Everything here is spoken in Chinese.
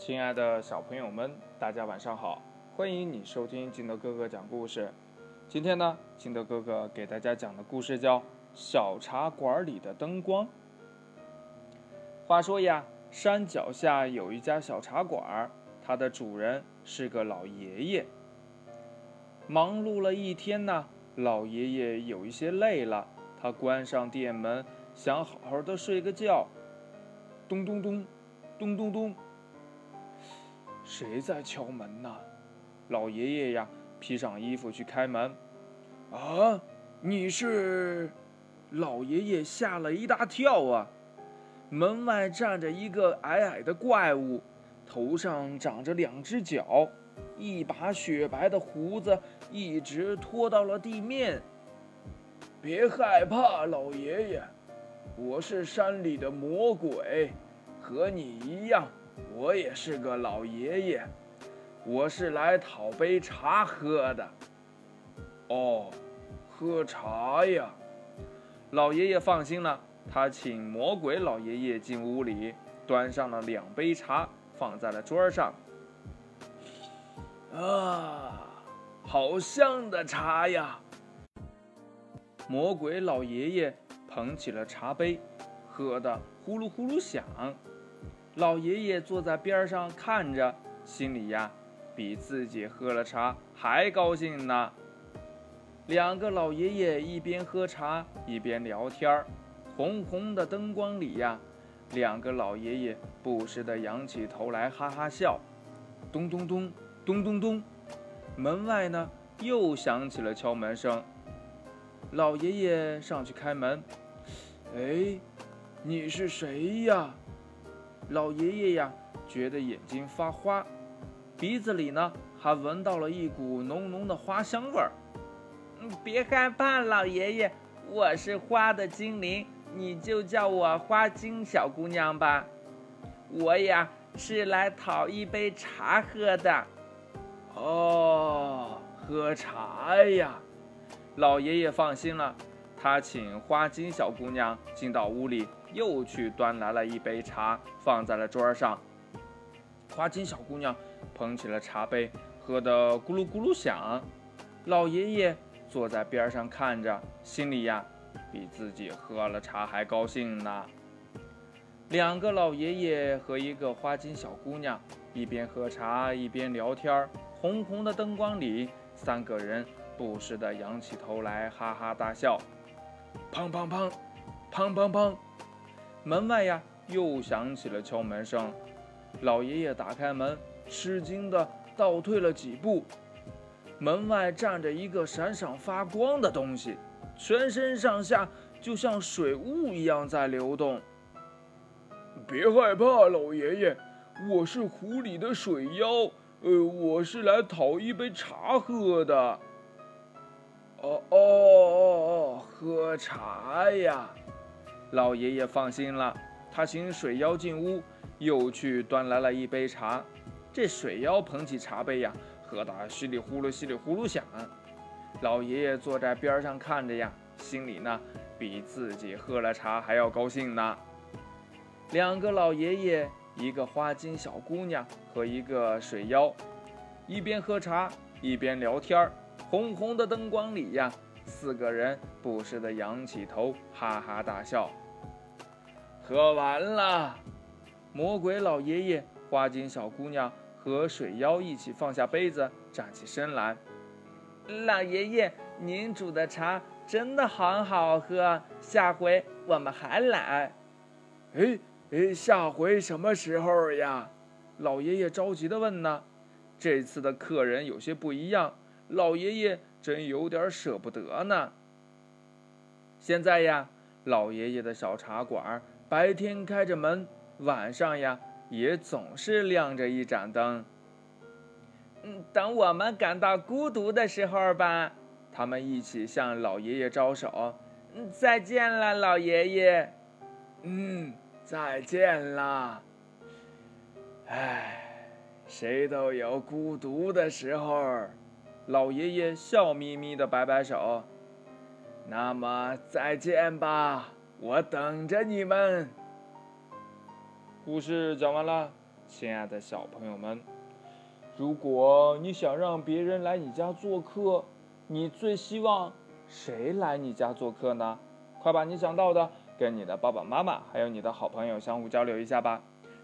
亲爱的小朋友们，大家晚上好！欢迎你收听金德哥哥讲故事。今天呢，金德哥哥给大家讲的故事叫《小茶馆里的灯光》。话说呀，山脚下有一家小茶馆，它的主人是个老爷爷。忙碌了一天呢，老爷爷有一些累了，他关上店门，想好好的睡个觉。咚咚咚，咚咚咚。谁在敲门呢？老爷爷呀，披上衣服去开门。啊，你是？老爷爷吓了一大跳啊！门外站着一个矮矮的怪物，头上长着两只角，一把雪白的胡子一直拖到了地面。别害怕，老爷爷。我是山里的魔鬼，和你一样，我也是个老爷爷。我是来讨杯茶喝的。哦，喝茶呀！老爷爷放心了，他请魔鬼老爷爷进屋里，端上了两杯茶，放在了桌上。啊，好香的茶呀！魔鬼老爷爷。捧起了茶杯，喝得呼噜呼噜响。老爷爷坐在边上看着，心里呀，比自己喝了茶还高兴呢。两个老爷爷一边喝茶一边聊天儿，红红的灯光里呀，两个老爷爷不时地仰起头来哈哈笑。咚咚咚，咚咚咚，门外呢又响起了敲门声。老爷爷上去开门。哎，你是谁呀？老爷爷呀，觉得眼睛发花，鼻子里呢还闻到了一股浓浓的花香味儿。嗯，别害怕，老爷爷，我是花的精灵，你就叫我花精小姑娘吧。我呀是来讨一杯茶喝的。哦，喝茶呀！老爷爷放心了。他请花精小姑娘进到屋里，又去端来了一杯茶，放在了桌上。花金小姑娘捧起了茶杯，喝得咕噜咕噜响。老爷爷坐在边上看着，心里呀，比自己喝了茶还高兴呢。两个老爷爷和一个花金小姑娘一边喝茶一边聊天，红红的灯光里，三个人不时地仰起头来，哈哈大笑。砰砰砰，砰砰砰！门外呀，又响起了敲门声。老爷爷打开门，吃惊的倒退了几步。门外站着一个闪闪发光的东西，全身上下就像水雾一样在流动。别害怕，老爷爷，我是湖里的水妖，呃，我是来讨一杯茶喝的。哦哦哦哦，喝茶呀！老爷爷放心了，他请水妖进屋，又去端来了一杯茶。这水妖捧起茶杯呀，喝得稀里呼噜、稀里呼噜响。老爷爷坐在边上看着呀，心里呢比自己喝了茶还要高兴呢。两个老爷爷，一个花金小姑娘和一个水妖，一边喝茶一边聊天儿。红红的灯光里呀，四个人不时地仰起头，哈哈大笑。喝完了，魔鬼老爷爷、花金小姑娘和水妖一起放下杯子，站起身来。老爷爷，您煮的茶真的很好喝，下回我们还来。哎哎，下回什么时候呀？老爷爷着急地问呢。这次的客人有些不一样。老爷爷真有点舍不得呢。现在呀，老爷爷的小茶馆白天开着门，晚上呀也总是亮着一盏灯。嗯，等我们感到孤独的时候吧，他们一起向老爷爷招手。嗯，再见了，老爷爷。嗯，再见了。唉，谁都有孤独的时候。老爷爷笑眯眯的摆摆手，那么再见吧，我等着你们。故事讲完了，亲爱的小朋友们，如果你想让别人来你家做客，你最希望谁来你家做客呢？快把你想到的跟你的爸爸妈妈还有你的好朋友相互交流一下吧。